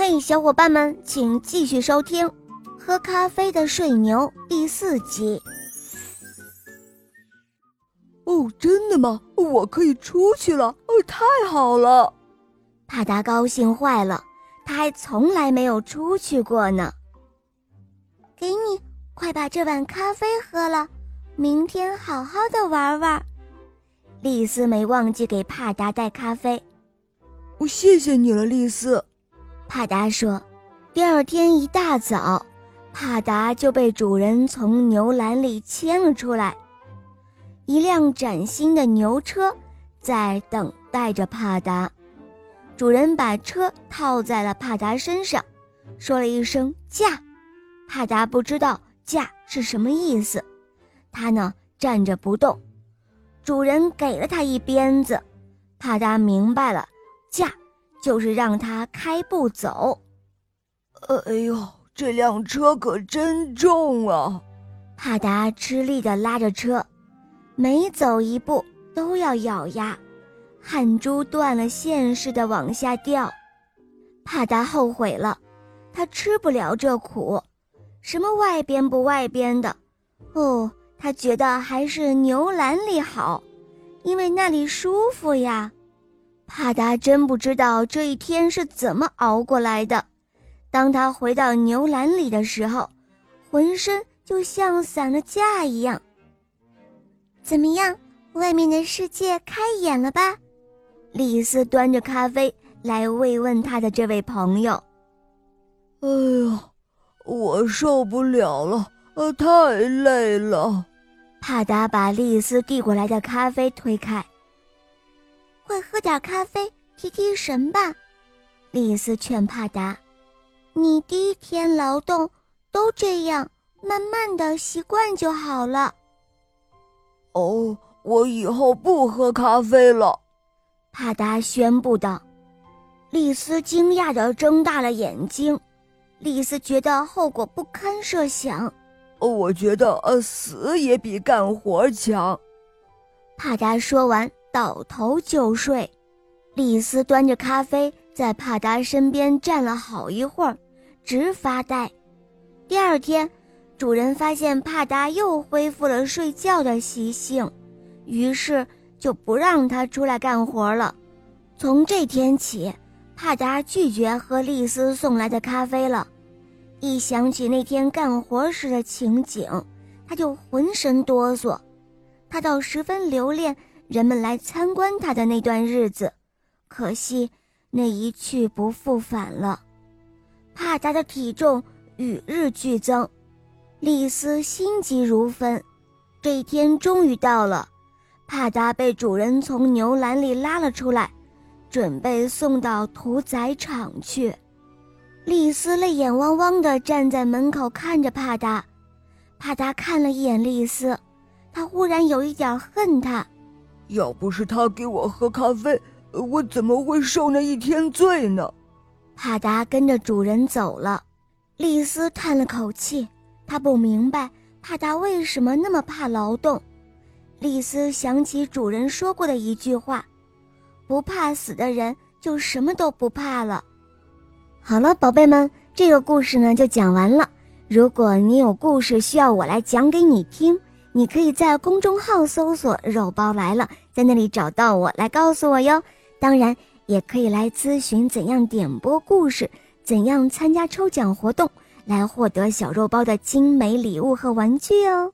嘿，小伙伴们，请继续收听《喝咖啡的睡牛》第四集。哦，真的吗？我可以出去了！哦，太好了！帕达高兴坏了，他还从来没有出去过呢。给你，快把这碗咖啡喝了，明天好好的玩玩。丽丝没忘记给帕达带咖啡。我谢谢你了，丽丝。帕达说：“第二天一大早，帕达就被主人从牛栏里牵了出来。一辆崭新的牛车在等待着帕达。主人把车套在了帕达身上，说了一声‘驾’。帕达不知道‘驾’是什么意思，他呢站着不动。主人给了他一鞭子，帕达明白了‘驾’。”就是让他开步走。哎呦，这辆车可真重啊！帕达吃力地拉着车，每走一步都要咬牙，汗珠断了线似的往下掉。帕达后悔了，他吃不了这苦，什么外边不外边的，哦，他觉得还是牛栏里好，因为那里舒服呀。帕达真不知道这一天是怎么熬过来的。当他回到牛栏里的时候，浑身就像散了架一样。怎么样，外面的世界开眼了吧？丽丝端着咖啡来慰问他的这位朋友。哎呀，我受不了了，呃，太累了。帕达把丽丝递过来的咖啡推开。快喝点咖啡提提神吧，丽丝劝帕达。你第一天劳动都这样，慢慢的习惯就好了。哦，我以后不喝咖啡了，帕达宣布道。丽丝惊讶的睁大了眼睛，丽丝觉得后果不堪设想。我觉得呃，死也比干活强。帕达说完。倒头就睡，丽丝端着咖啡在帕达身边站了好一会儿，直发呆。第二天，主人发现帕达又恢复了睡觉的习性，于是就不让他出来干活了。从这天起，帕达拒绝喝丽丝送来的咖啡了。一想起那天干活时的情景，他就浑身哆嗦，他倒十分留恋。人们来参观他的那段日子，可惜那一去不复返了。帕达的体重与日俱增，丽丝心急如焚。这一天终于到了，帕达被主人从牛栏里拉了出来，准备送到屠宰场去。丽丝泪眼汪汪地站在门口看着帕达。帕达看了一眼丽丝，他忽然有一点恨他。要不是他给我喝咖啡，我怎么会受那一天罪呢？帕达跟着主人走了。丽丝叹了口气，她不明白帕达为什么那么怕劳动。丽丝想起主人说过的一句话：“不怕死的人就什么都不怕了。”好了，宝贝们，这个故事呢就讲完了。如果你有故事需要我来讲给你听。你可以在公众号搜索“肉包来了”，在那里找到我来告诉我哟。当然，也可以来咨询怎样点播故事，怎样参加抽奖活动，来获得小肉包的精美礼物和玩具哦。